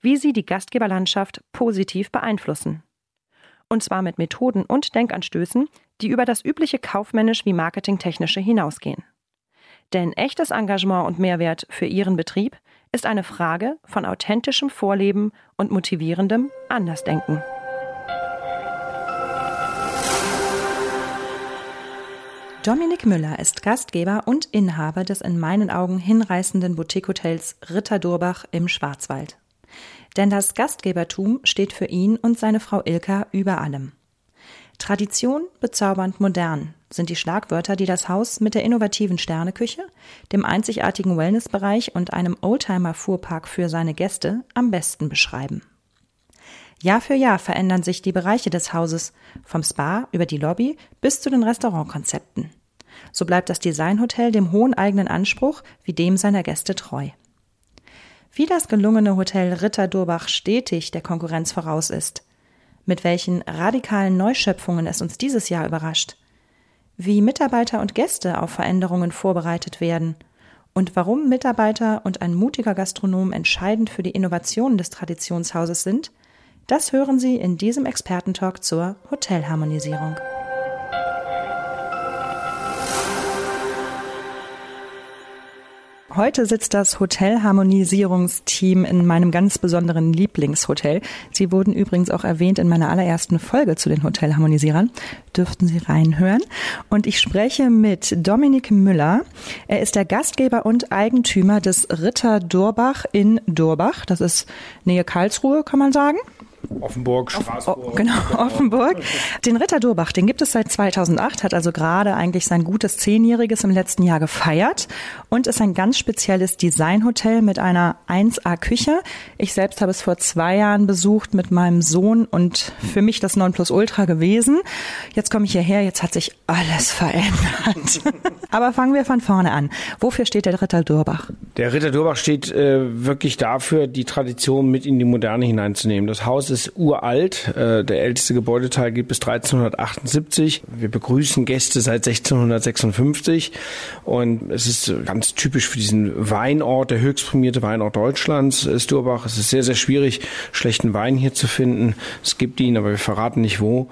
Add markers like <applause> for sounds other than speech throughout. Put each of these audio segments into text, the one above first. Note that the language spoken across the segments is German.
wie Sie die Gastgeberlandschaft positiv beeinflussen. Und zwar mit Methoden und Denkanstößen, die über das übliche kaufmännisch wie marketingtechnische hinausgehen. Denn echtes Engagement und Mehrwert für Ihren Betrieb ist eine Frage von authentischem Vorleben und motivierendem Andersdenken. Dominik Müller ist Gastgeber und Inhaber des in meinen Augen hinreißenden Boutique-Hotels Ritter Durbach im Schwarzwald. Denn das Gastgebertum steht für ihn und seine Frau Ilka über allem. Tradition, bezaubernd modern sind die Schlagwörter, die das Haus mit der innovativen Sterneküche, dem einzigartigen Wellnessbereich und einem Oldtimer-Fuhrpark für seine Gäste am besten beschreiben. Jahr für Jahr verändern sich die Bereiche des Hauses, vom Spa über die Lobby bis zu den Restaurantkonzepten. So bleibt das Designhotel dem hohen eigenen Anspruch wie dem seiner Gäste treu. Wie das gelungene Hotel Ritter Durbach stetig der Konkurrenz voraus ist, mit welchen radikalen Neuschöpfungen es uns dieses Jahr überrascht, wie Mitarbeiter und Gäste auf Veränderungen vorbereitet werden. Und warum Mitarbeiter und ein mutiger Gastronom entscheidend für die Innovationen des Traditionshauses sind, das hören Sie in diesem Expertentalk zur Hotelharmonisierung. Heute sitzt das Hotelharmonisierungsteam in meinem ganz besonderen Lieblingshotel. Sie wurden übrigens auch erwähnt in meiner allerersten Folge zu den Hotelharmonisierern. Dürften Sie reinhören. Und ich spreche mit Dominik Müller. Er ist der Gastgeber und Eigentümer des Ritter Durbach in Durbach. Das ist Nähe Karlsruhe, kann man sagen. Offenburg, Straßburg. Oh, genau, <laughs> Offenburg. Den Ritter Durbach, den gibt es seit 2008, hat also gerade eigentlich sein gutes Zehnjähriges im letzten Jahr gefeiert und ist ein ganz spezielles Designhotel mit einer 1A-Küche. Ich selbst habe es vor zwei Jahren besucht mit meinem Sohn und für mich das Nonplusultra gewesen. Jetzt komme ich hierher, jetzt hat sich alles verändert. <laughs> Aber fangen wir von vorne an. Wofür steht der Ritter Durbach? Der Ritter Durbach steht äh, wirklich dafür, die Tradition mit in die Moderne hineinzunehmen. Das Haus ist uralt. Äh, der älteste Gebäudeteil geht bis 1378. Wir begrüßen Gäste seit 1656 und es ist ganz typisch für diesen Weinort, der höchst prämierte Weinort Deutschlands ist Durbach. Es ist sehr, sehr schwierig, schlechten Wein hier zu finden. Es gibt ihn, aber wir verraten nicht wo.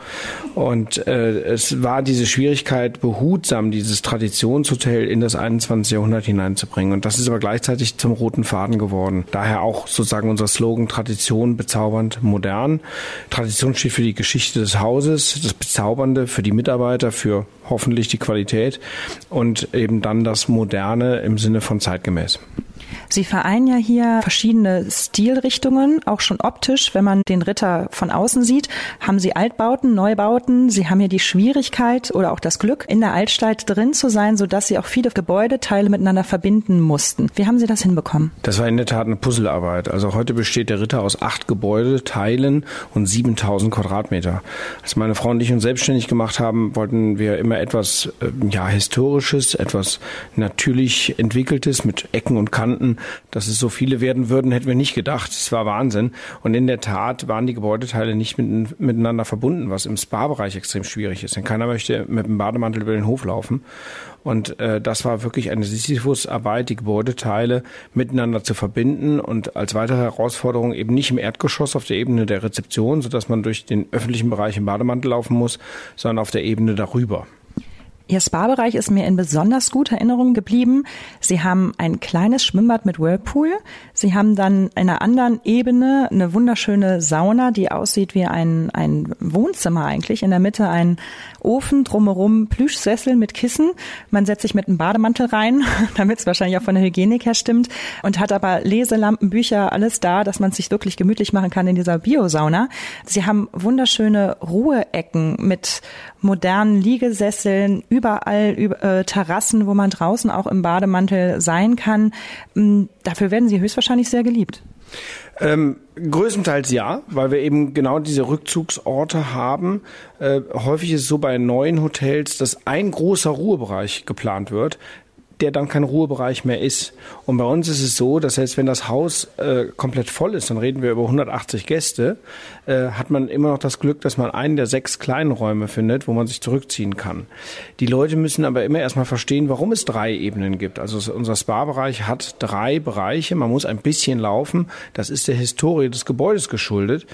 Und äh, es war diese Schwierigkeit, behutsam dieses Traditionshotel in das 21. Jahrhundert hineinzubringen. Und das ist aber gleichzeitig zum roten Faden geworden. Daher auch sozusagen unser Slogan Tradition bezaubernd modern. Tradition steht für die Geschichte des Hauses, das Bezaubernde für die Mitarbeiter, für hoffentlich die Qualität und eben dann das Moderne im Sinne von zeitgemäß. Sie vereinen ja hier verschiedene Stilrichtungen, auch schon optisch. Wenn man den Ritter von außen sieht, haben Sie Altbauten, Neubauten. Sie haben hier die Schwierigkeit oder auch das Glück, in der Altstadt drin zu sein, sodass Sie auch viele Gebäudeteile miteinander verbinden mussten. Wie haben Sie das hinbekommen? Das war in der Tat eine Puzzlearbeit. Also heute besteht der Ritter aus acht Gebäudeteilen und 7000 Quadratmeter. Als meine Frau und ich uns selbstständig gemacht haben, wollten wir immer etwas äh, ja, Historisches, etwas natürlich entwickeltes mit Ecken und Kanten. Dass es so viele werden würden, hätten wir nicht gedacht. Es war Wahnsinn. Und in der Tat waren die Gebäudeteile nicht mit, miteinander verbunden, was im Spa-Bereich extrem schwierig ist. Denn keiner möchte mit dem Bademantel über den Hof laufen. Und äh, das war wirklich eine Sisyphus-Arbeit, die Gebäudeteile miteinander zu verbinden und als weitere Herausforderung eben nicht im Erdgeschoss auf der Ebene der Rezeption, sodass man durch den öffentlichen Bereich im Bademantel laufen muss, sondern auf der Ebene darüber. Ihr Spa-Bereich ist mir in besonders guter Erinnerung geblieben. Sie haben ein kleines Schwimmbad mit Whirlpool. Sie haben dann in einer anderen Ebene eine wunderschöne Sauna, die aussieht wie ein, ein Wohnzimmer eigentlich. In der Mitte ein Ofen, drumherum Plüschsessel mit Kissen. Man setzt sich mit einem Bademantel rein, <laughs> damit es wahrscheinlich auch von der Hygienik her stimmt. Und hat aber Leselampen, Bücher, alles da, dass man sich wirklich gemütlich machen kann in dieser Biosauna. Sie haben wunderschöne Ruheecken mit modernen Liegesesseln, überall über, äh, Terrassen, wo man draußen auch im Bademantel sein kann. Ähm, dafür werden sie höchstwahrscheinlich sehr geliebt. Ähm, größtenteils ja, weil wir eben genau diese Rückzugsorte haben. Äh, häufig ist es so bei neuen Hotels, dass ein großer Ruhebereich geplant wird, der dann kein Ruhebereich mehr ist. Und bei uns ist es so, dass selbst wenn das Haus äh, komplett voll ist, dann reden wir über 180 Gäste, äh, hat man immer noch das Glück, dass man einen der sechs kleinen Räume findet, wo man sich zurückziehen kann. Die Leute müssen aber immer erstmal verstehen, warum es drei Ebenen gibt. Also unser Spa-Bereich hat drei Bereiche. Man muss ein bisschen laufen. Das ist der Historie des Gebäudes geschuldet.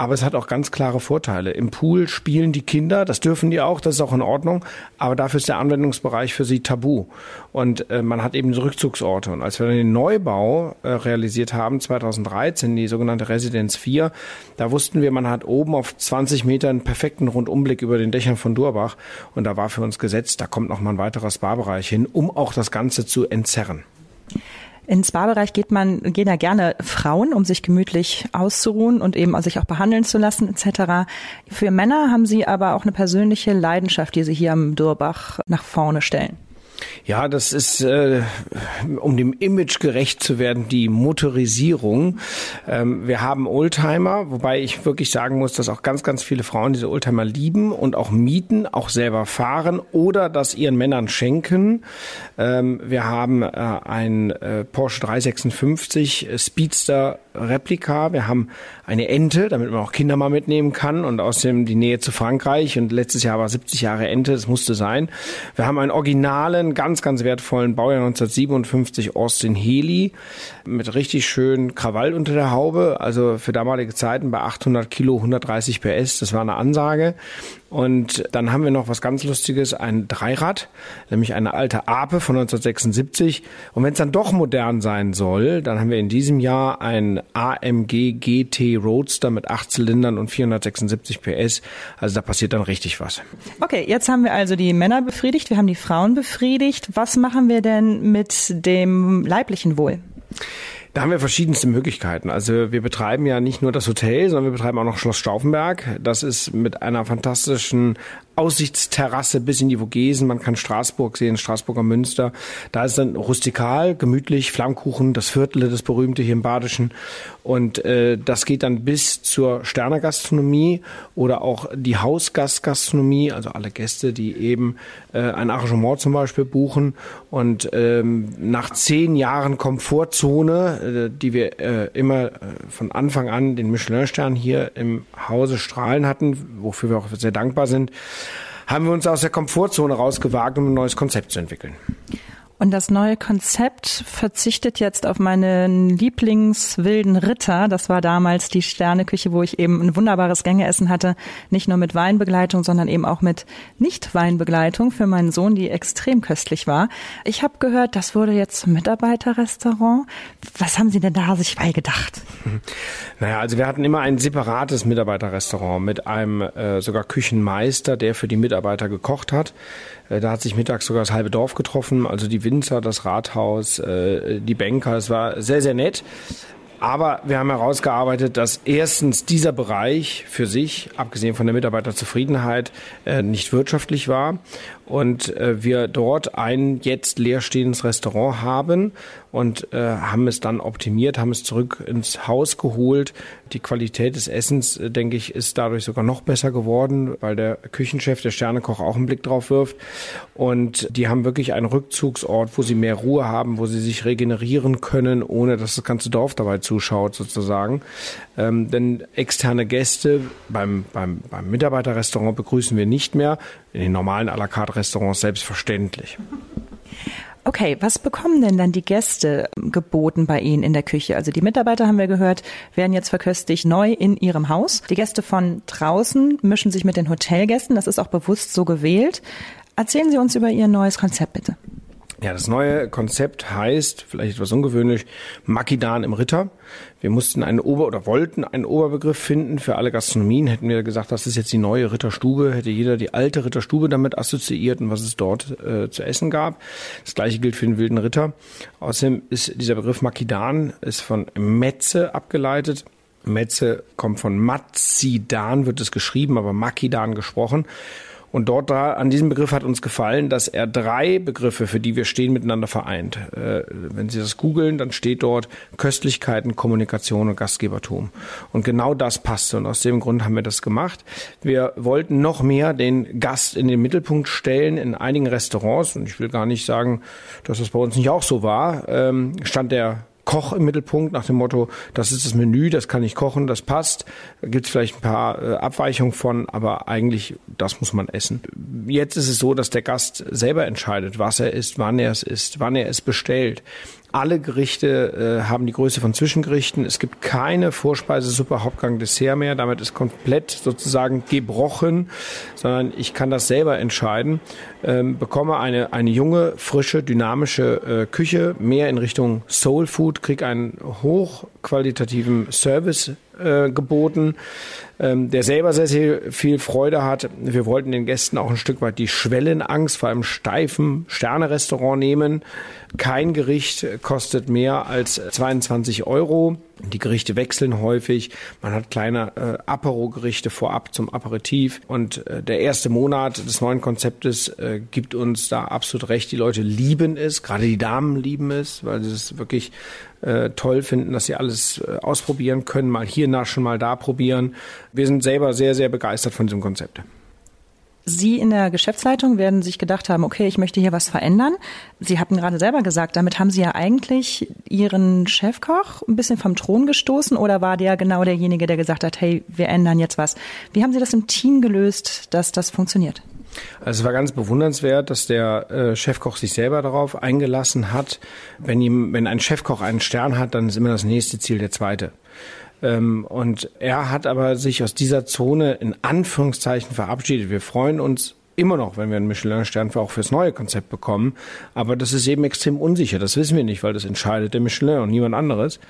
Aber es hat auch ganz klare Vorteile. Im Pool spielen die Kinder, das dürfen die auch, das ist auch in Ordnung. Aber dafür ist der Anwendungsbereich für sie tabu. Und äh, man hat eben Rückzugsorte. Und als wir den Neubau äh, realisiert haben, 2013, die sogenannte Residenz 4, da wussten wir, man hat oben auf 20 Meter einen perfekten Rundumblick über den Dächern von Durbach. Und da war für uns gesetzt, da kommt noch mal ein weiterer Spa-Bereich hin, um auch das Ganze zu entzerren. Ins Spa-Bereich geht man, gehen ja gerne Frauen, um sich gemütlich auszuruhen und eben sich auch behandeln zu lassen etc. Für Männer haben sie aber auch eine persönliche Leidenschaft, die sie hier am Durbach nach vorne stellen. Ja, das ist, äh, um dem Image gerecht zu werden, die Motorisierung. Ähm, wir haben Oldtimer, wobei ich wirklich sagen muss, dass auch ganz, ganz viele Frauen diese Oldtimer lieben und auch mieten, auch selber fahren oder das ihren Männern schenken. Ähm, wir haben äh, ein äh, Porsche 356 Speedster Replika. Wir haben eine Ente, damit man auch Kinder mal mitnehmen kann und außerdem die Nähe zu Frankreich und letztes Jahr war 70 Jahre Ente, das musste sein. Wir haben einen originalen, ganz, ganz wertvollen Baujahr 1957 Austin Healy mit richtig schön Krawall unter der Haube, also für damalige Zeiten bei 800 Kilo 130 PS, das war eine Ansage. Und dann haben wir noch was ganz Lustiges, ein Dreirad, nämlich eine alte Ape von 1976. Und wenn es dann doch modern sein soll, dann haben wir in diesem Jahr ein AMG GT Roadster mit acht Zylindern und 476 PS. Also da passiert dann richtig was. Okay, jetzt haben wir also die Männer befriedigt, wir haben die Frauen befriedigt. Was machen wir denn mit dem leiblichen Wohl? Da haben wir verschiedenste Möglichkeiten. Also wir betreiben ja nicht nur das Hotel, sondern wir betreiben auch noch Schloss Stauffenberg. Das ist mit einer fantastischen Aussichtsterrasse bis in die Vogesen. Man kann Straßburg sehen, Straßburger Münster. Da ist dann rustikal, gemütlich, Flammkuchen, das Viertel, das berühmte hier im Badischen. Und äh, das geht dann bis zur Sternegastronomie oder auch die Hausgastgastronomie, also alle Gäste, die eben äh, ein Arrangement zum Beispiel buchen. Und ähm, nach zehn Jahren Komfortzone, äh, die wir äh, immer äh, von Anfang an den Michelin-Stern hier im Hause strahlen hatten, wofür wir auch sehr dankbar sind, haben wir uns aus der Komfortzone rausgewagt, um ein neues Konzept zu entwickeln. Und das neue Konzept verzichtet jetzt auf meinen Lieblingswilden Ritter. Das war damals die Sterneküche, wo ich eben ein wunderbares Gängeessen hatte. Nicht nur mit Weinbegleitung, sondern eben auch mit Nicht-Weinbegleitung für meinen Sohn, die extrem köstlich war. Ich habe gehört, das wurde jetzt zum Mitarbeiterrestaurant. Was haben Sie denn da sich bei gedacht? <laughs> Naja, also wir hatten immer ein separates Mitarbeiterrestaurant mit einem äh, sogar Küchenmeister, der für die Mitarbeiter gekocht hat. Äh, da hat sich mittags sogar das halbe Dorf getroffen. Also die Winzer, das Rathaus, äh, die Banker. Es war sehr, sehr nett. Aber wir haben herausgearbeitet, dass erstens dieser Bereich für sich, abgesehen von der Mitarbeiterzufriedenheit, äh, nicht wirtschaftlich war und äh, wir dort ein jetzt leerstehendes Restaurant haben und äh, haben es dann optimiert, haben es zurück ins Haus geholt. Die Qualität des Essens, äh, denke ich, ist dadurch sogar noch besser geworden, weil der Küchenchef, der Sternekoch, auch einen Blick drauf wirft. Und die haben wirklich einen Rückzugsort, wo sie mehr Ruhe haben, wo sie sich regenerieren können, ohne dass das ganze Dorf dabei zuschaut sozusagen. Ähm, denn externe Gäste beim, beim, beim Mitarbeiterrestaurant begrüßen wir nicht mehr. In den normalen à la carte Restaurants selbstverständlich. Okay, was bekommen denn dann die Gäste geboten bei Ihnen in der Küche? Also die Mitarbeiter, haben wir gehört, werden jetzt verköstigt neu in ihrem Haus. Die Gäste von draußen mischen sich mit den Hotelgästen. Das ist auch bewusst so gewählt. Erzählen Sie uns über Ihr neues Konzept bitte. Ja, das neue Konzept heißt, vielleicht etwas ungewöhnlich, Makidan im Ritter. Wir mussten einen Ober- oder wollten einen Oberbegriff finden für alle Gastronomien. Hätten wir gesagt, das ist jetzt die neue Ritterstube, hätte jeder die alte Ritterstube damit assoziiert und was es dort äh, zu essen gab. Das gleiche gilt für den wilden Ritter. Außerdem ist dieser Begriff Makidan ist von Metze abgeleitet. Metze kommt von Matzidan, wird es geschrieben, aber Makidan gesprochen. Und dort da, an diesem Begriff hat uns gefallen, dass er drei Begriffe, für die wir stehen, miteinander vereint. Äh, wenn Sie das googeln, dann steht dort Köstlichkeiten, Kommunikation und Gastgebertum. Und genau das passte. Und aus dem Grund haben wir das gemacht. Wir wollten noch mehr den Gast in den Mittelpunkt stellen. In einigen Restaurants, und ich will gar nicht sagen, dass das bei uns nicht auch so war, ähm, stand der Koch im Mittelpunkt nach dem Motto, das ist das Menü, das kann ich kochen, das passt. Da gibt es vielleicht ein paar äh, Abweichungen von, aber eigentlich, das muss man essen. Jetzt ist es so, dass der Gast selber entscheidet, was er isst, wann er es isst, wann er es bestellt. Alle Gerichte äh, haben die Größe von Zwischengerichten. Es gibt keine Vorspeise, Suppe, Hauptgang, Dessert mehr. Damit ist komplett sozusagen gebrochen, sondern ich kann das selber entscheiden. Ähm, bekomme eine, eine junge, frische, dynamische äh, Küche, mehr in Richtung Soul Food, kriege einen hochqualitativen Service äh, geboten, ähm, der selber sehr, sehr viel Freude hat. Wir wollten den Gästen auch ein Stück weit die Schwellenangst vor einem steifen Sternerestaurant nehmen. Kein Gericht kostet mehr als 22 Euro. Die Gerichte wechseln häufig. Man hat kleine äh, Apero-Gerichte vorab zum Aperitif. Und äh, der erste Monat des neuen Konzeptes äh, gibt uns da absolut recht. Die Leute lieben es, gerade die Damen lieben es, weil sie es wirklich äh, toll finden, dass sie alles äh, ausprobieren können, mal hier naschen, mal da probieren. Wir sind selber sehr, sehr begeistert von diesem Konzept. Sie in der Geschäftsleitung werden sich gedacht haben, okay, ich möchte hier was verändern. Sie hatten gerade selber gesagt, damit haben Sie ja eigentlich Ihren Chefkoch ein bisschen vom Thron gestoßen oder war der genau derjenige, der gesagt hat, hey, wir ändern jetzt was? Wie haben Sie das im Team gelöst, dass das funktioniert? Also es war ganz bewundernswert, dass der äh, Chefkoch sich selber darauf eingelassen hat. Wenn ihm, wenn ein Chefkoch einen Stern hat, dann ist immer das nächste Ziel der zweite. Ähm, und er hat aber sich aus dieser Zone in Anführungszeichen verabschiedet. Wir freuen uns immer noch, wenn wir einen Michelin-Stern auch fürs neue Konzept bekommen. Aber das ist eben extrem unsicher. Das wissen wir nicht, weil das entscheidet der Michelin und niemand anderes.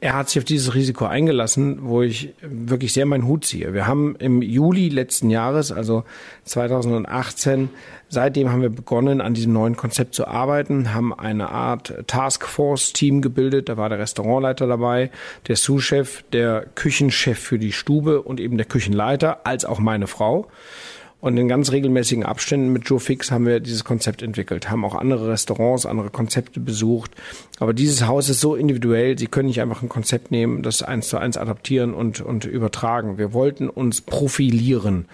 Er hat sich auf dieses Risiko eingelassen, wo ich wirklich sehr meinen Hut ziehe. Wir haben im Juli letzten Jahres, also 2018, seitdem haben wir begonnen, an diesem neuen Konzept zu arbeiten, haben eine Art Taskforce-Team gebildet. Da war der Restaurantleiter dabei, der Sous-Chef, der Küchenchef für die Stube und eben der Küchenleiter, als auch meine Frau. Und in ganz regelmäßigen Abständen mit Joe Fix haben wir dieses Konzept entwickelt, haben auch andere Restaurants, andere Konzepte besucht. Aber dieses Haus ist so individuell, Sie können nicht einfach ein Konzept nehmen, das eins zu eins adaptieren und, und übertragen. Wir wollten uns profilieren.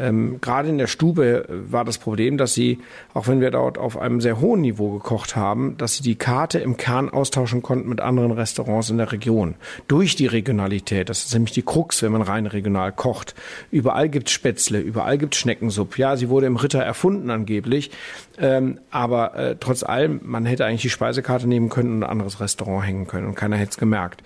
Ähm, gerade in der Stube äh, war das Problem, dass sie, auch wenn wir dort auf einem sehr hohen Niveau gekocht haben, dass sie die Karte im Kern austauschen konnten mit anderen Restaurants in der Region. Durch die Regionalität, das ist nämlich die Krux, wenn man rein regional kocht. Überall gibt's Spätzle, überall gibt's Schneckensuppe. Ja, sie wurde im Ritter erfunden angeblich, ähm, aber äh, trotz allem, man hätte eigentlich die Speisekarte nehmen können und ein anderes Restaurant hängen können und keiner hätte es gemerkt.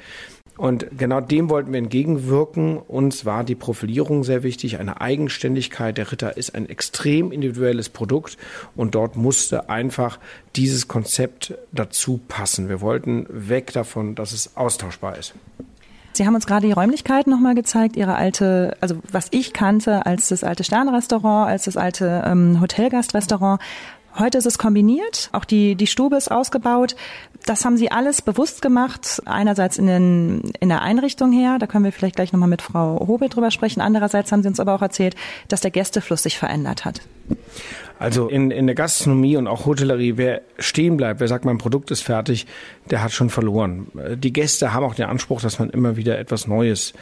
Und genau dem wollten wir entgegenwirken. Uns war die Profilierung sehr wichtig, eine Eigenständigkeit. Der Ritter ist ein extrem individuelles Produkt und dort musste einfach dieses Konzept dazu passen. Wir wollten weg davon, dass es austauschbar ist. Sie haben uns gerade die Räumlichkeiten nochmal gezeigt, Ihre alte, also was ich kannte als das alte Sternrestaurant, als das alte ähm, Hotelgastrestaurant. Heute ist es kombiniert, auch die, die Stube ist ausgebaut. Das haben Sie alles bewusst gemacht, einerseits in, den, in der Einrichtung her, da können wir vielleicht gleich nochmal mit Frau Hobel drüber sprechen. Andererseits haben Sie uns aber auch erzählt, dass der Gästefluss sich verändert hat. Also in, in der Gastronomie und auch Hotellerie, wer stehen bleibt, wer sagt, mein Produkt ist fertig, der hat schon verloren. Die Gäste haben auch den Anspruch, dass man immer wieder etwas Neues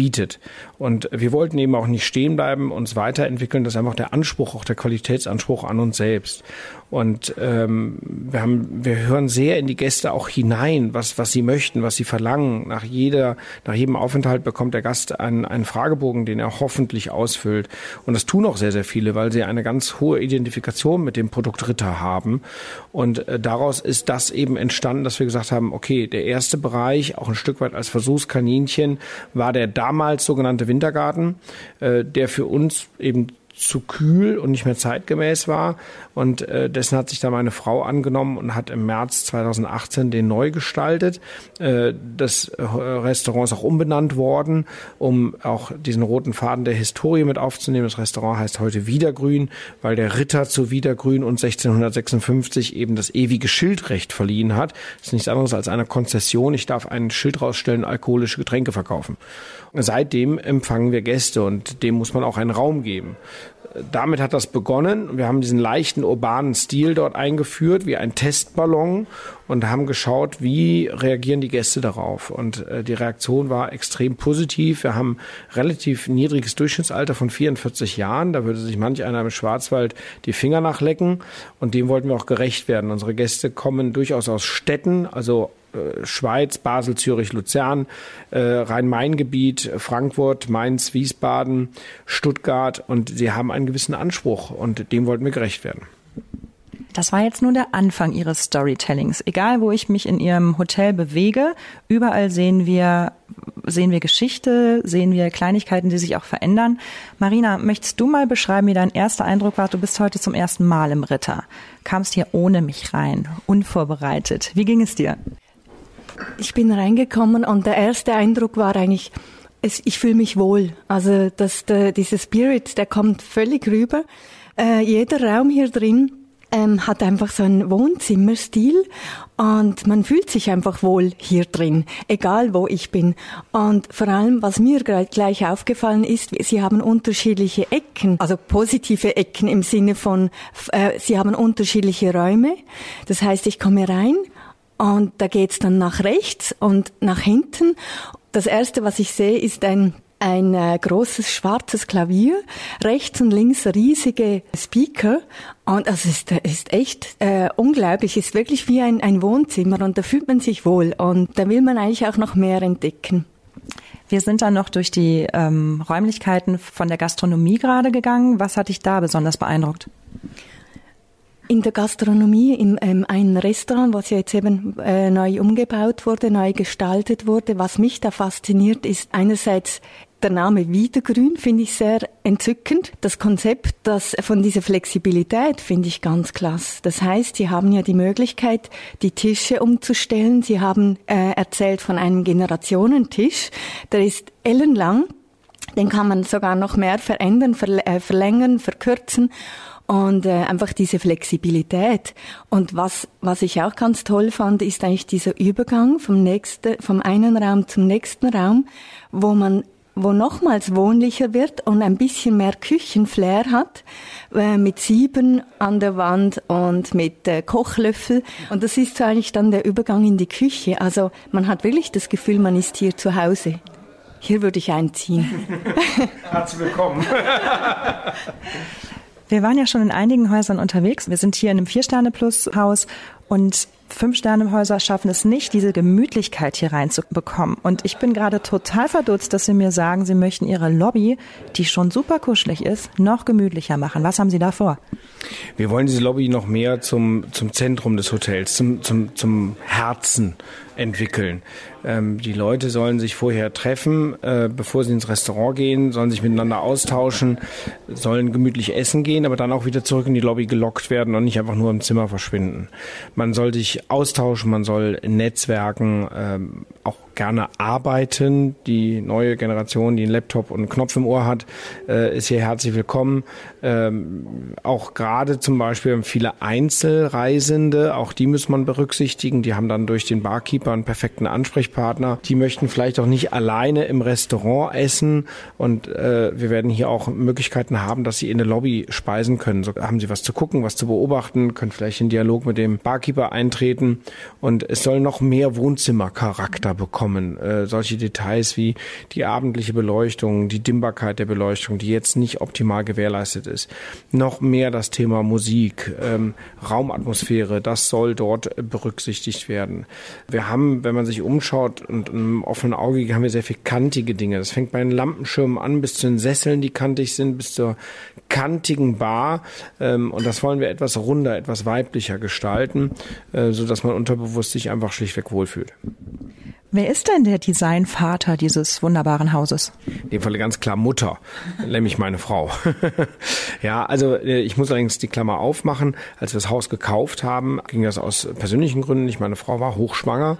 bietet. Und wir wollten eben auch nicht stehen bleiben, uns weiterentwickeln. Das ist einfach der Anspruch, auch der Qualitätsanspruch an uns selbst. Und ähm, wir haben, wir hören sehr in die Gäste auch hinein, was was sie möchten, was sie verlangen. Nach jeder, nach jedem Aufenthalt bekommt der Gast einen, einen Fragebogen, den er hoffentlich ausfüllt. Und das tun auch sehr sehr viele, weil sie eine ganz hohe Identifikation mit dem Produkt Ritter haben. Und äh, daraus ist das eben entstanden, dass wir gesagt haben, okay, der erste Bereich, auch ein Stück weit als Versuchskaninchen, war der damals sogenannte Wintergarten, äh, der für uns eben zu kühl und nicht mehr zeitgemäß war. Und äh, dessen hat sich da meine Frau angenommen und hat im März 2018 den neu gestaltet. Äh, das Restaurant ist auch umbenannt worden, um auch diesen roten Faden der Historie mit aufzunehmen. Das Restaurant heißt heute Wiedergrün, weil der Ritter zu Wiedergrün und 1656 eben das ewige Schildrecht verliehen hat. Das ist nichts anderes als eine Konzession. Ich darf ein Schild rausstellen, alkoholische Getränke verkaufen. Seitdem empfangen wir Gäste und dem muss man auch einen Raum geben. Damit hat das begonnen. Wir haben diesen leichten urbanen Stil dort eingeführt, wie ein Testballon und haben geschaut, wie reagieren die Gäste darauf. Und äh, die Reaktion war extrem positiv. Wir haben relativ niedriges Durchschnittsalter von 44 Jahren. Da würde sich manch einer im Schwarzwald die Finger nachlecken. Und dem wollten wir auch gerecht werden. Unsere Gäste kommen durchaus aus Städten, also Schweiz, Basel, Zürich, Luzern, äh, Rhein-Main-Gebiet, Frankfurt, Mainz, Wiesbaden, Stuttgart und sie haben einen gewissen Anspruch und dem wollten wir gerecht werden. Das war jetzt nur der Anfang Ihres Storytellings. Egal, wo ich mich in Ihrem Hotel bewege, überall sehen wir, sehen wir Geschichte, sehen wir Kleinigkeiten, die sich auch verändern. Marina, möchtest du mal beschreiben, wie dein erster Eindruck war? Du bist heute zum ersten Mal im Ritter. Kamst hier ohne mich rein, unvorbereitet. Wie ging es dir? Ich bin reingekommen und der erste Eindruck war eigentlich, es, ich fühle mich wohl. Also dass der, dieser Spirit, der kommt völlig rüber. Äh, jeder Raum hier drin ähm, hat einfach so einen Wohnzimmerstil und man fühlt sich einfach wohl hier drin, egal wo ich bin. Und vor allem, was mir gleich aufgefallen ist, sie haben unterschiedliche Ecken, also positive Ecken im Sinne von, äh, sie haben unterschiedliche Räume. Das heißt, ich komme rein und da geht's dann nach rechts und nach hinten. Das erste, was ich sehe, ist ein ein äh, großes schwarzes Klavier, rechts und links riesige Speaker und das ist, ist echt äh, unglaublich, ist wirklich wie ein, ein Wohnzimmer und da fühlt man sich wohl und da will man eigentlich auch noch mehr entdecken. Wir sind dann noch durch die ähm, Räumlichkeiten von der Gastronomie gerade gegangen. Was hat dich da besonders beeindruckt? In der Gastronomie, in ähm, einem Restaurant, was ja jetzt eben äh, neu umgebaut wurde, neu gestaltet wurde, was mich da fasziniert, ist einerseits der Name Wiedergrün finde ich sehr entzückend. Das Konzept, das von dieser Flexibilität finde ich ganz klasse. Das heißt, Sie haben ja die Möglichkeit, die Tische umzustellen. Sie haben äh, erzählt von einem Generationentisch. Der ist ellenlang. Den kann man sogar noch mehr verändern, äh, verlängern, verkürzen und äh, einfach diese Flexibilität. Und was, was ich auch ganz toll fand, ist eigentlich dieser Übergang vom nächsten, vom einen Raum zum nächsten Raum, wo man wo nochmals wohnlicher wird und ein bisschen mehr Küchenflair hat, äh, mit Sieben an der Wand und mit äh, Kochlöffel. Und das ist so eigentlich dann der Übergang in die Küche. Also man hat wirklich das Gefühl, man ist hier zu Hause. Hier würde ich einziehen. <laughs> Herzlich willkommen. <laughs> Wir waren ja schon in einigen Häusern unterwegs. Wir sind hier in einem Vier-Sterne-Plus-Haus und Fünf-Sterne-Häuser schaffen es nicht, diese Gemütlichkeit hier reinzubekommen. Und ich bin gerade total verdutzt, dass Sie mir sagen, Sie möchten Ihre Lobby, die schon super kuschelig ist, noch gemütlicher machen. Was haben Sie da vor? Wir wollen diese Lobby noch mehr zum, zum Zentrum des Hotels, zum, zum, zum Herzen entwickeln. Ähm, die Leute sollen sich vorher treffen, äh, bevor sie ins Restaurant gehen, sollen sich miteinander austauschen, sollen gemütlich essen gehen, aber dann auch wieder zurück in die Lobby gelockt werden und nicht einfach nur im Zimmer verschwinden. Man soll sich austauschen, man soll netzwerken, ähm, auch gerne arbeiten. Die neue Generation, die einen Laptop und einen Knopf im Ohr hat, äh, ist hier herzlich willkommen. Ähm, auch gerade zum Beispiel viele Einzelreisende, auch die muss man berücksichtigen. Die haben dann durch den Barkeeper einen perfekten Ansprechpartner. Die möchten vielleicht auch nicht alleine im Restaurant essen und äh, wir werden hier auch Möglichkeiten haben, dass sie in der Lobby speisen können. So haben sie was zu gucken, was zu beobachten, können vielleicht in Dialog mit dem Barkeeper eintreten und es soll noch mehr Wohnzimmercharakter bekommen. Äh, solche Details wie die abendliche Beleuchtung, die Dimmbarkeit der Beleuchtung, die jetzt nicht optimal gewährleistet ist. Noch mehr das Thema Musik, ähm, Raumatmosphäre, das soll dort berücksichtigt werden. Wir haben, wenn man sich umschaut und im offenen Auge haben wir sehr viel kantige Dinge. Das fängt bei den Lampenschirmen an, bis zu den Sesseln, die kantig sind, bis zur kantigen Bar. Ähm, und das wollen wir etwas runder, etwas weiblicher gestalten, äh, so dass man unterbewusst sich einfach schlichtweg wohlfühlt. Wer ist denn der Designvater dieses wunderbaren Hauses? In dem Falle ganz klar Mutter, nämlich meine Frau. <laughs> ja, also äh, ich muss allerdings die Klammer aufmachen. Als wir das Haus gekauft haben, ging das aus persönlichen Gründen nicht. Meine Frau war hochschwanger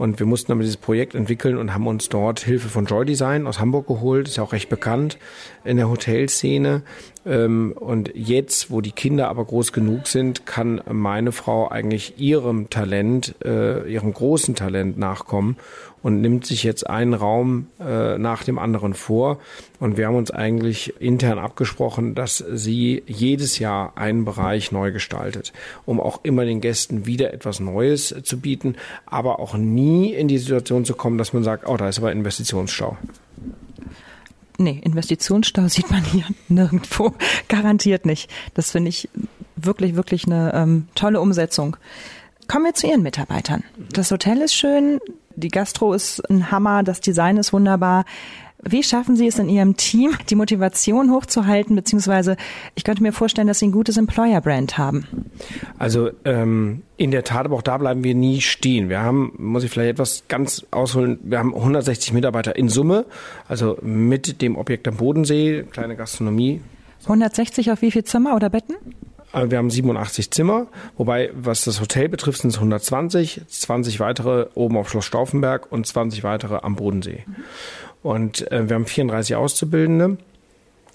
und wir mussten dann dieses Projekt entwickeln und haben uns dort Hilfe von Joy Design aus Hamburg geholt. Ist ja auch recht bekannt in der Hotelszene. Ähm, und jetzt, wo die Kinder aber groß genug sind, kann meine Frau eigentlich ihrem Talent, äh, ihrem großen Talent nachkommen und nimmt sich jetzt einen Raum äh, nach dem anderen vor. Und wir haben uns eigentlich intern abgesprochen, dass sie jedes Jahr einen Bereich neu gestaltet, um auch immer den Gästen wieder etwas Neues zu bieten, aber auch nie in die Situation zu kommen, dass man sagt, oh, da ist aber Investitionsstau. Nee, Investitionsstau <laughs> sieht man hier nirgendwo. Garantiert nicht. Das finde ich wirklich, wirklich eine ähm, tolle Umsetzung. Kommen wir zu Ihren Mitarbeitern. Das Hotel ist schön, die Gastro ist ein Hammer, das Design ist wunderbar. Wie schaffen Sie es in Ihrem Team, die Motivation hochzuhalten, beziehungsweise ich könnte mir vorstellen, dass Sie ein gutes Employer-Brand haben? Also ähm, in der Tat, aber auch da bleiben wir nie stehen. Wir haben, muss ich vielleicht etwas ganz ausholen, wir haben 160 Mitarbeiter in Summe, also mit dem Objekt am Bodensee, kleine Gastronomie. 160 auf wie viel Zimmer oder Betten? Äh, wir haben 87 Zimmer, wobei was das Hotel betrifft, sind es 120, 20 weitere oben auf Schloss Stauffenberg und 20 weitere am Bodensee. Und äh, wir haben 34 Auszubildende.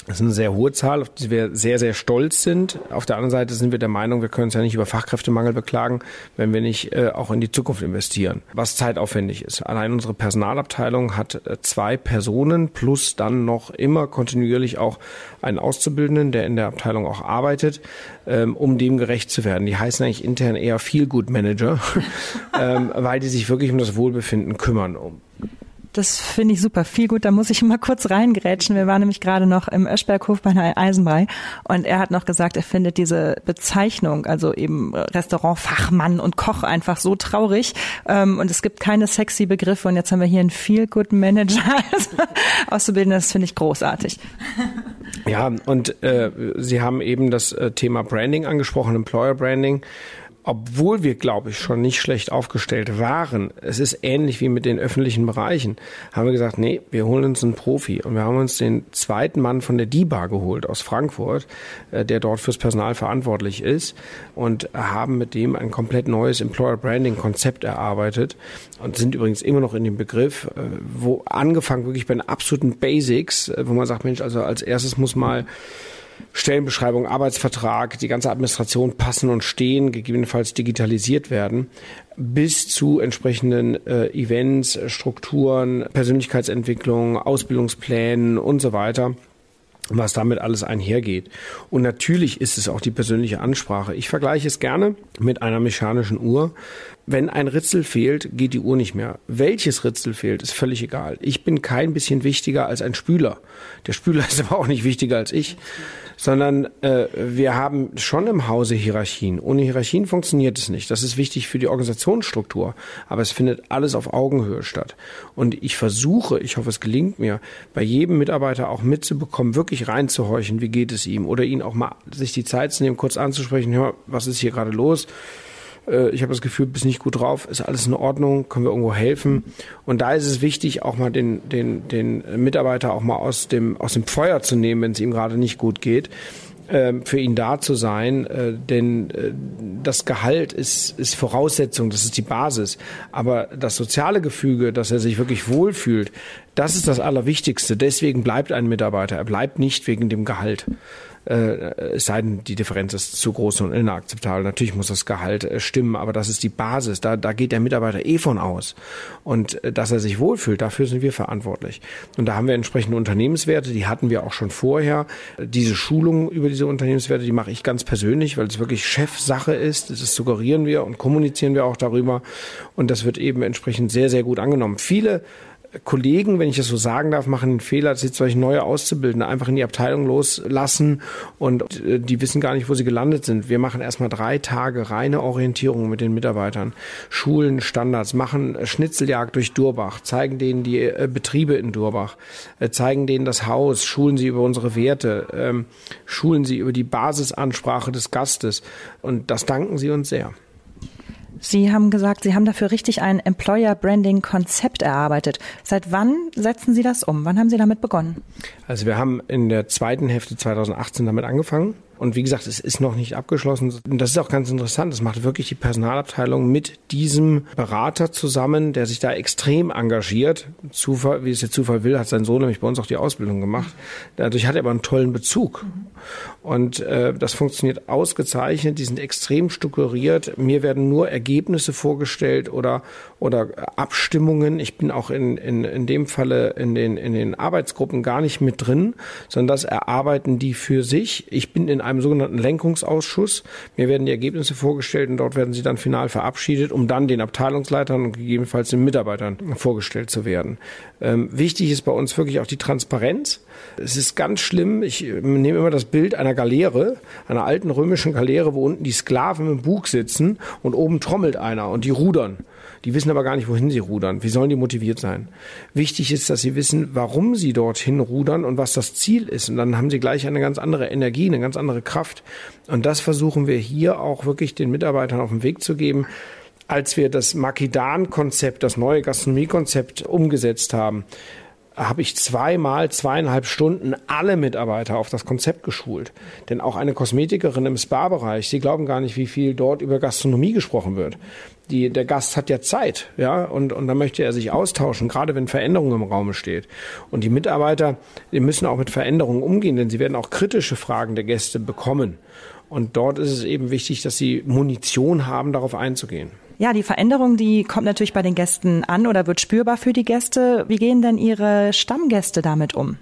Das ist eine sehr hohe Zahl, auf die wir sehr, sehr stolz sind. Auf der anderen Seite sind wir der Meinung, wir können uns ja nicht über Fachkräftemangel beklagen, wenn wir nicht äh, auch in die Zukunft investieren, was zeitaufwendig ist. Allein unsere Personalabteilung hat äh, zwei Personen plus dann noch immer kontinuierlich auch einen Auszubildenden, der in der Abteilung auch arbeitet, ähm, um dem gerecht zu werden. Die heißen eigentlich intern eher Feel Good Manager, <laughs> ähm, weil die sich wirklich um das Wohlbefinden kümmern. Das finde ich super. Viel gut. Da muss ich mal kurz reingrätschen. Wir waren nämlich gerade noch im Öschberghof bei einer Eisenbrei und er hat noch gesagt, er findet diese Bezeichnung, also eben Restaurantfachmann und Koch einfach so traurig. Ähm, und es gibt keine sexy Begriffe. Und jetzt haben wir hier einen Feel Good Manager <laughs> auszubilden. Das finde ich großartig. Ja, und äh, Sie haben eben das äh, Thema Branding angesprochen, Employer Branding obwohl wir, glaube ich, schon nicht schlecht aufgestellt waren, es ist ähnlich wie mit den öffentlichen Bereichen, haben wir gesagt, nee, wir holen uns einen Profi. Und wir haben uns den zweiten Mann von der DIBA geholt aus Frankfurt, äh, der dort fürs Personal verantwortlich ist und haben mit dem ein komplett neues Employer Branding Konzept erarbeitet und sind übrigens immer noch in dem Begriff, äh, wo angefangen wirklich bei den absoluten Basics, äh, wo man sagt, Mensch, also als erstes muss mal Stellenbeschreibung, Arbeitsvertrag, die ganze Administration passen und stehen, gegebenenfalls digitalisiert werden, bis zu entsprechenden äh, Events, Strukturen, Persönlichkeitsentwicklung, Ausbildungsplänen und so weiter was damit alles einhergeht. Und natürlich ist es auch die persönliche Ansprache. Ich vergleiche es gerne mit einer mechanischen Uhr. Wenn ein Ritzel fehlt, geht die Uhr nicht mehr. Welches Ritzel fehlt, ist völlig egal. Ich bin kein bisschen wichtiger als ein Spüler. Der Spüler <laughs> ist aber auch nicht wichtiger als ich sondern äh, wir haben schon im Hause Hierarchien. Ohne Hierarchien funktioniert es nicht. Das ist wichtig für die Organisationsstruktur, aber es findet alles auf Augenhöhe statt. Und ich versuche, ich hoffe, es gelingt mir, bei jedem Mitarbeiter auch mitzubekommen, wirklich reinzuhorchen, wie geht es ihm, oder ihn auch mal sich die Zeit zu nehmen, kurz anzusprechen, hör, was ist hier gerade los? Äh, ich habe das Gefühl, bist nicht gut drauf, ist alles in Ordnung, können wir irgendwo helfen. Und da ist es wichtig, auch mal den, den, den Mitarbeiter auch mal aus dem, aus dem Feuer zu nehmen, wenn es ihm gerade nicht gut geht ähm, für ihn da zu sein, äh, denn äh, das Gehalt ist, ist Voraussetzung, das ist die Basis. Aber das soziale Gefüge, dass er sich wirklich wohlfühlt, das ist das Allerwichtigste. Deswegen bleibt ein Mitarbeiter. Er bleibt nicht wegen dem Gehalt äh, es sei denn, die Differenz ist zu groß und inakzeptabel. Natürlich muss das Gehalt äh, stimmen, aber das ist die Basis. Da, da geht der Mitarbeiter eh von aus. Und äh, dass er sich wohlfühlt, dafür sind wir verantwortlich. Und da haben wir entsprechende Unternehmenswerte, die hatten wir auch schon vorher. Diese Schulung über diese Unternehmenswerte, die mache ich ganz persönlich, weil es wirklich Chefsache ist. Das suggerieren wir und kommunizieren wir auch darüber. Und das wird eben entsprechend sehr, sehr gut angenommen. Viele Kollegen, wenn ich das so sagen darf, machen einen Fehler, sie solche neue Auszubildende einfach in die Abteilung loslassen und äh, die wissen gar nicht, wo sie gelandet sind. Wir machen erstmal drei Tage reine Orientierung mit den Mitarbeitern, Schulen, Standards, machen Schnitzeljagd durch Durbach, zeigen denen die äh, Betriebe in Durbach, äh, zeigen denen das Haus, schulen sie über unsere Werte, ähm, schulen sie über die Basisansprache des Gastes und das danken sie uns sehr. Sie haben gesagt, Sie haben dafür richtig ein Employer Branding Konzept erarbeitet. Seit wann setzen Sie das um? Wann haben Sie damit begonnen? Also wir haben in der zweiten Hälfte 2018 damit angefangen. Und wie gesagt, es ist noch nicht abgeschlossen. Und das ist auch ganz interessant. Das macht wirklich die Personalabteilung mit diesem Berater zusammen, der sich da extrem engagiert. Zufall, wie es der Zufall will, hat sein Sohn nämlich bei uns auch die Ausbildung gemacht. Dadurch hat er aber einen tollen Bezug. Und äh, das funktioniert ausgezeichnet. Die sind extrem strukturiert. Mir werden nur Ergebnisse vorgestellt oder, oder Abstimmungen. Ich bin auch in, in, in dem Falle in den, in den Arbeitsgruppen gar nicht mit drin, sondern das erarbeiten die für sich. Ich bin in einem sogenannten Lenkungsausschuss. Mir werden die Ergebnisse vorgestellt und dort werden sie dann final verabschiedet, um dann den Abteilungsleitern und gegebenenfalls den Mitarbeitern vorgestellt zu werden. Ähm, wichtig ist bei uns wirklich auch die Transparenz. Es ist ganz schlimm. Ich nehme immer das Bild einer Galeere, einer alten römischen Galeere, wo unten die Sklaven im Bug sitzen und oben trommelt einer und die rudern. Die wissen aber gar nicht, wohin sie rudern. Wie sollen die motiviert sein? Wichtig ist, dass sie wissen, warum sie dorthin rudern und was das Ziel ist. Und dann haben sie gleich eine ganz andere Energie, eine ganz andere Kraft. Und das versuchen wir hier auch wirklich den Mitarbeitern auf den Weg zu geben. Als wir das Makidan-Konzept, das neue Gastronomie-Konzept umgesetzt haben, habe ich zweimal zweieinhalb Stunden alle Mitarbeiter auf das Konzept geschult. Denn auch eine Kosmetikerin im Spa-Bereich, Sie glauben gar nicht, wie viel dort über Gastronomie gesprochen wird. Die, der Gast hat ja Zeit, ja, und, und dann möchte er sich austauschen, gerade wenn Veränderung im Raum steht. Und die Mitarbeiter, die müssen auch mit Veränderungen umgehen, denn sie werden auch kritische Fragen der Gäste bekommen. Und dort ist es eben wichtig, dass sie Munition haben, darauf einzugehen. Ja, die Veränderung, die kommt natürlich bei den Gästen an oder wird spürbar für die Gäste. Wie gehen denn Ihre Stammgäste damit um?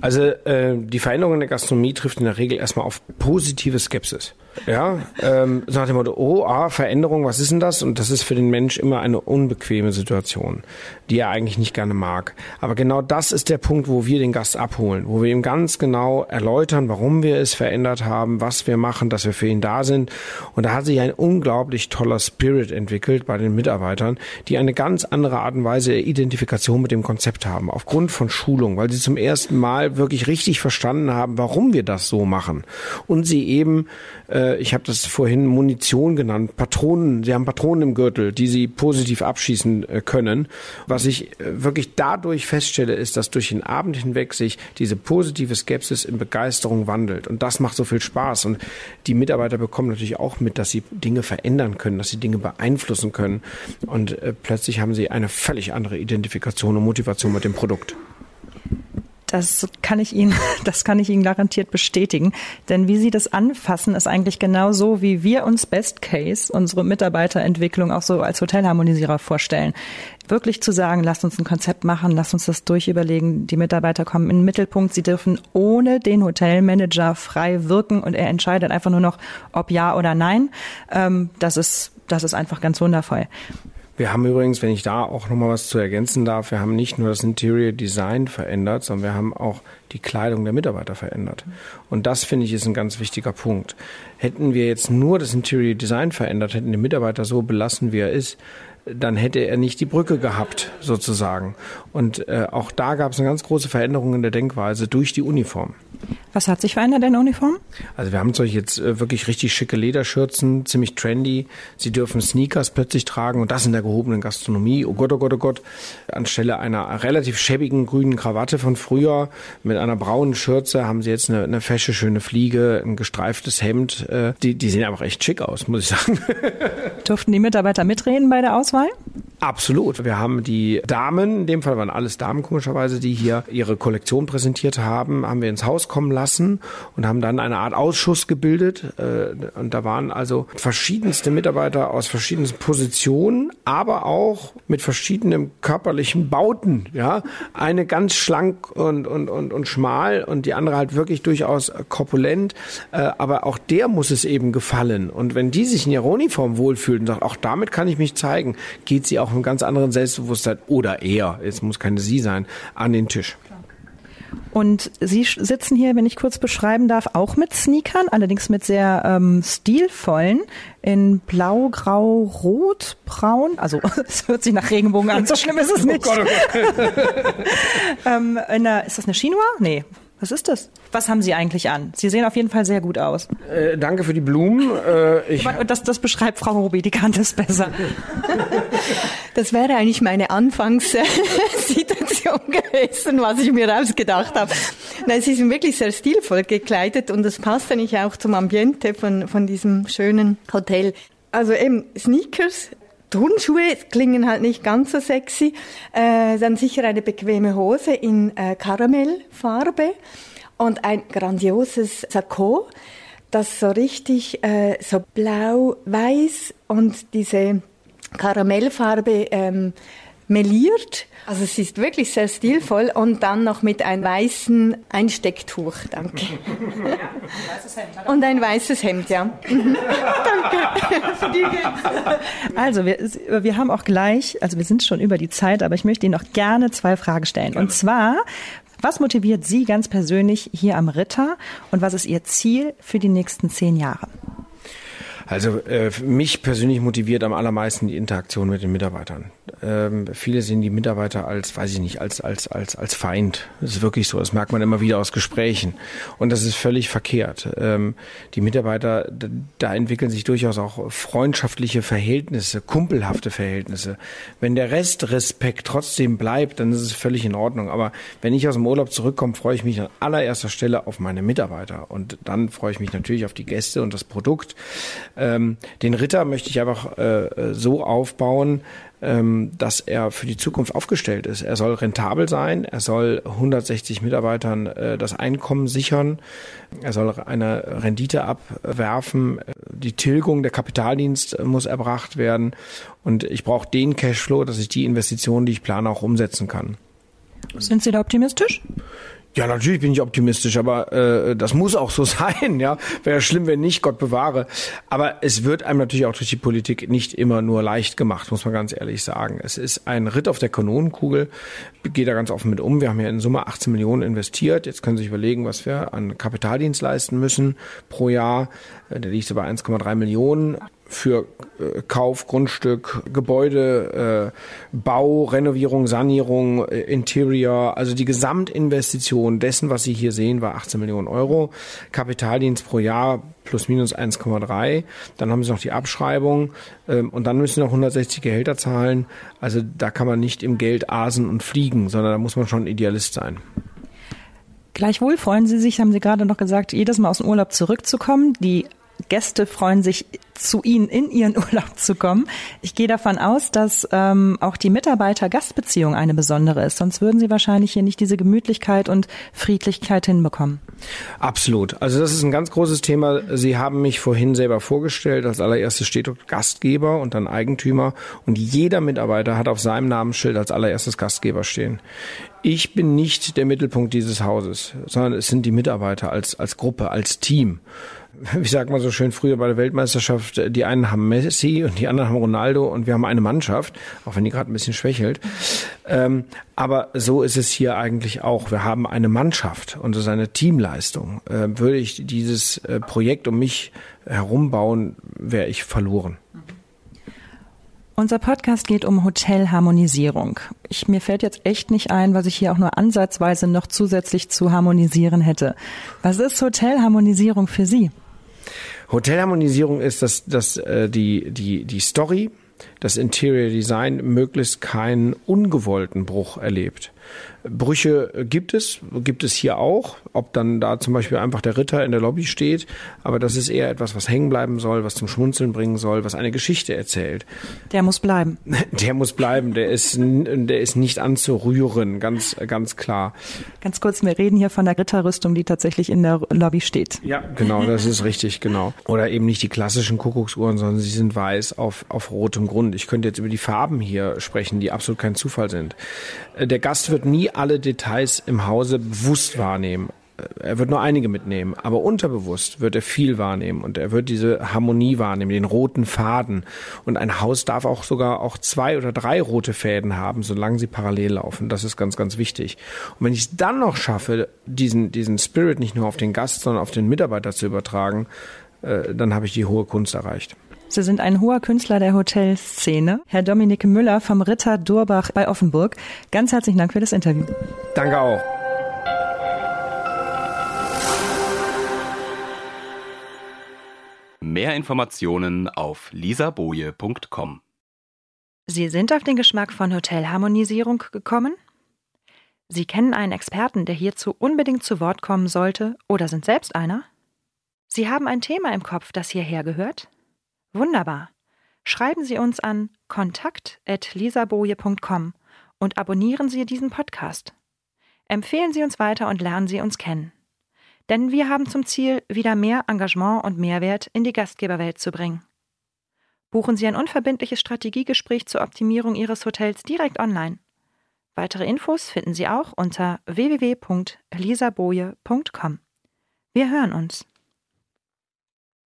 Also äh, die Veränderung in der Gastronomie trifft in der Regel erstmal auf positive Skepsis. Ja, ähm, so nach dem Motto, oh, ah, Veränderung, was ist denn das? Und das ist für den Mensch immer eine unbequeme Situation, die er eigentlich nicht gerne mag. Aber genau das ist der Punkt, wo wir den Gast abholen, wo wir ihm ganz genau erläutern, warum wir es verändert haben, was wir machen, dass wir für ihn da sind. Und da hat sich ein unglaublich toller Spirit entwickelt bei den Mitarbeitern, die eine ganz andere Art und Weise der Identifikation mit dem Konzept haben, aufgrund von Schulung, weil sie zum ersten Mal wirklich richtig verstanden haben, warum wir das so machen. Und sie eben äh, ich habe das vorhin Munition genannt, Patronen, sie haben Patronen im Gürtel, die sie positiv abschießen äh, können. Was ich äh, wirklich dadurch feststelle, ist, dass durch den Abend hinweg sich diese positive Skepsis in Begeisterung wandelt. Und das macht so viel Spaß. Und die Mitarbeiter bekommen natürlich auch mit, dass sie Dinge verändern können, dass sie Dinge beeinflussen können. Und äh, plötzlich haben sie eine völlig andere Identifikation und Motivation mit dem Produkt. Das kann ich Ihnen, <laughs> das kann ich Ihnen garantiert bestätigen. Denn wie Sie das anfassen, ist eigentlich genau so, wie wir uns Best Case unsere Mitarbeiterentwicklung auch so als Hotelharmonisierer vorstellen. Wirklich zu sagen, lasst uns ein Konzept machen, lasst uns das durchüberlegen. Die Mitarbeiter kommen in den Mittelpunkt. Sie dürfen ohne den Hotelmanager frei wirken und er entscheidet einfach nur noch, ob ja oder nein. Ähm, das ist, das ist einfach ganz wundervoll. Wir haben übrigens, wenn ich da auch nochmal was zu ergänzen darf, wir haben nicht nur das Interior Design verändert, sondern wir haben auch die Kleidung der Mitarbeiter verändert. Und das finde ich ist ein ganz wichtiger Punkt. Hätten wir jetzt nur das Interior Design verändert, hätten den Mitarbeiter so belassen, wie er ist, dann hätte er nicht die Brücke gehabt, sozusagen. Und äh, auch da gab es eine ganz große Veränderung in der Denkweise durch die Uniform. Was hat sich verändert in der Uniform? Also wir haben solche jetzt äh, wirklich richtig schicke Lederschürzen, ziemlich trendy. Sie dürfen Sneakers plötzlich tragen und das in der gehobenen Gastronomie. Oh Gott, oh Gott, oh Gott. Anstelle einer relativ schäbigen grünen Krawatte von früher mit einer braunen Schürze haben sie jetzt eine, eine fesche, schöne Fliege, ein gestreiftes Hemd. Äh, die, die sehen einfach echt schick aus, muss ich sagen. <laughs> Durften die Mitarbeiter mitreden bei der Auswahl? fly? Absolut. Wir haben die Damen, in dem Fall waren alles Damen komischerweise, die hier ihre Kollektion präsentiert haben, haben wir ins Haus kommen lassen und haben dann eine Art Ausschuss gebildet. Äh, und da waren also verschiedenste Mitarbeiter aus verschiedensten Positionen, aber auch mit verschiedenen körperlichen Bauten. Ja, eine ganz schlank und, und, und, und schmal und die andere halt wirklich durchaus korpulent. Äh, aber auch der muss es eben gefallen. Und wenn die sich in ihrer Uniform wohlfühlt und sagt, auch damit kann ich mich zeigen, geht sie auch einem ganz anderen Selbstbewusstsein oder eher, es muss keine sie sein, an den Tisch. Und Sie sitzen hier, wenn ich kurz beschreiben darf, auch mit Sneakern, allerdings mit sehr ähm, stilvollen, in blau, grau, rot, braun. Also <laughs> es hört sich nach Regenbogen an, so schlimm ist es <laughs> nicht. Oh Gott, oh Gott. <laughs> ähm, einer, ist das eine Chinois? Nee. Was ist das? Was haben Sie eigentlich an? Sie sehen auf jeden Fall sehr gut aus. Äh, danke für die Blumen. Äh, ich das, das beschreibt Frau Robi, die kann das besser. <laughs> Das wäre eigentlich meine Anfangssituation <laughs> gewesen, was ich mir ausgedacht habe. Nein, Sie sind wirklich sehr stilvoll gekleidet und das passt eigentlich auch zum Ambiente von, von diesem schönen Hotel. Also eben Sneakers, Turnschuhe klingen halt nicht ganz so sexy. Äh, dann sicher eine bequeme Hose in äh, Karamellfarbe und ein grandioses Sakko, das so richtig äh, so blau-weiß und diese Karamellfarbe ähm, meliert. Also es ist wirklich sehr stilvoll und dann noch mit einem weißen Einstecktuch. Danke. Ja, und ein weißes Hemd, ja. Danke. <laughs> also wir, wir haben auch gleich, also wir sind schon über die Zeit, aber ich möchte Ihnen noch gerne zwei Fragen stellen. Und zwar, was motiviert Sie ganz persönlich hier am Ritter und was ist Ihr Ziel für die nächsten zehn Jahre? Also äh, mich persönlich motiviert am allermeisten die Interaktion mit den Mitarbeitern. Ähm, viele sehen die Mitarbeiter als, weiß ich nicht, als als als als Feind. Das ist wirklich so. Das merkt man immer wieder aus Gesprächen. Und das ist völlig verkehrt. Ähm, die Mitarbeiter, da entwickeln sich durchaus auch freundschaftliche Verhältnisse, kumpelhafte Verhältnisse. Wenn der Rest Respekt trotzdem bleibt, dann ist es völlig in Ordnung. Aber wenn ich aus dem Urlaub zurückkomme, freue ich mich an allererster Stelle auf meine Mitarbeiter. Und dann freue ich mich natürlich auf die Gäste und das Produkt. Ähm, den Ritter möchte ich einfach äh, so aufbauen, ähm, dass er für die Zukunft aufgestellt ist. Er soll rentabel sein, er soll 160 Mitarbeitern äh, das Einkommen sichern, er soll eine Rendite abwerfen, die Tilgung der Kapitaldienst muss erbracht werden und ich brauche den Cashflow, dass ich die Investitionen, die ich plane, auch umsetzen kann. Sind Sie da optimistisch? Ja, natürlich bin ich optimistisch, aber äh, das muss auch so <laughs> sein. Ja, wäre schlimm, wenn nicht, Gott bewahre. Aber es wird einem natürlich auch durch die Politik nicht immer nur leicht gemacht, muss man ganz ehrlich sagen. Es ist ein Ritt auf der Kanonenkugel. Gehe da ganz offen mit um. Wir haben ja in Summe 18 Millionen investiert. Jetzt können Sie sich überlegen, was wir an Kapitaldienst leisten müssen pro Jahr. Äh, der liegt so bei 1,3 Millionen für äh, Kauf, Grundstück, Gebäude, äh, Bau, Renovierung, Sanierung, äh, Interior, also die Gesamtinvestition dessen, was Sie hier sehen, war 18 Millionen Euro. Kapitaldienst pro Jahr plus minus 1,3. Dann haben Sie noch die Abschreibung ähm, und dann müssen Sie noch 160 Gehälter zahlen. Also da kann man nicht im Geld asen und fliegen, sondern da muss man schon Idealist sein. Gleichwohl freuen Sie sich, haben Sie gerade noch gesagt, jedes Mal aus dem Urlaub zurückzukommen. Die Gäste freuen sich, zu Ihnen in Ihren <laughs> Urlaub zu kommen. Ich gehe davon aus, dass ähm, auch die Mitarbeiter-Gastbeziehung eine besondere ist. Sonst würden Sie wahrscheinlich hier nicht diese Gemütlichkeit und Friedlichkeit hinbekommen. Absolut. Also das ist ein ganz großes Thema. Sie haben mich vorhin selber vorgestellt. Als allererstes steht Gastgeber und dann Eigentümer. Und jeder Mitarbeiter hat auf seinem Namensschild als allererstes Gastgeber stehen. Ich bin nicht der Mittelpunkt dieses Hauses, sondern es sind die Mitarbeiter als, als Gruppe, als Team <laughs> wie sagt man so schön früher bei der Weltmeisterschaft, die einen haben Messi und die anderen haben Ronaldo und wir haben eine Mannschaft, auch wenn die gerade ein bisschen schwächelt. Ähm, aber so ist es hier eigentlich auch. Wir haben eine Mannschaft und das ist eine Teamleistung. Äh, würde ich dieses äh, Projekt um mich herum bauen, wäre ich verloren. Unser Podcast geht um Hotelharmonisierung. Ich, mir fällt jetzt echt nicht ein, was ich hier auch nur ansatzweise noch zusätzlich zu harmonisieren hätte. Was ist Hotelharmonisierung für Sie? Hotelharmonisierung ist, dass, dass äh, die, die, die Story, das Interior Design möglichst keinen ungewollten Bruch erlebt. Brüche gibt es, gibt es hier auch, ob dann da zum Beispiel einfach der Ritter in der Lobby steht, aber das ist eher etwas, was hängen bleiben soll, was zum Schmunzeln bringen soll, was eine Geschichte erzählt. Der muss bleiben. <laughs> Der muss bleiben, der ist, der ist nicht anzurühren, ganz, ganz klar. Ganz kurz, wir reden hier von der Ritterrüstung, die tatsächlich in der Lobby steht. Ja, genau, das ist richtig, genau. Oder eben nicht die klassischen Kuckucksuhren, sondern sie sind weiß auf, auf rotem Grund. Ich könnte jetzt über die Farben hier sprechen, die absolut kein Zufall sind. Der Gast wird nie alle Details im Hause bewusst wahrnehmen. Er wird nur einige mitnehmen, aber unterbewusst wird er viel wahrnehmen und er wird diese Harmonie wahrnehmen, den roten Faden. Und ein Haus darf auch sogar auch zwei oder drei rote Fäden haben, solange sie parallel laufen. Das ist ganz, ganz wichtig. Und wenn ich es dann noch schaffe, diesen, diesen Spirit nicht nur auf den Gast, sondern auf den Mitarbeiter zu übertragen, äh, dann habe ich die hohe Kunst erreicht. Sie sind ein hoher Künstler der Hotelszene. Herr Dominik Müller vom Ritter Durbach bei Offenburg. Ganz herzlichen Dank für das Interview. Danke auch. Mehr Informationen auf lisaboje.com. Sie sind auf den Geschmack von Hotelharmonisierung gekommen? Sie kennen einen Experten, der hierzu unbedingt zu Wort kommen sollte oder sind selbst einer? Sie haben ein Thema im Kopf, das hierher gehört? Wunderbar. Schreiben Sie uns an kontakt.lisaboje.com und abonnieren Sie diesen Podcast. Empfehlen Sie uns weiter und lernen Sie uns kennen. Denn wir haben zum Ziel, wieder mehr Engagement und Mehrwert in die Gastgeberwelt zu bringen. Buchen Sie ein unverbindliches Strategiegespräch zur Optimierung Ihres Hotels direkt online. Weitere Infos finden Sie auch unter www.lisaboje.com. Wir hören uns.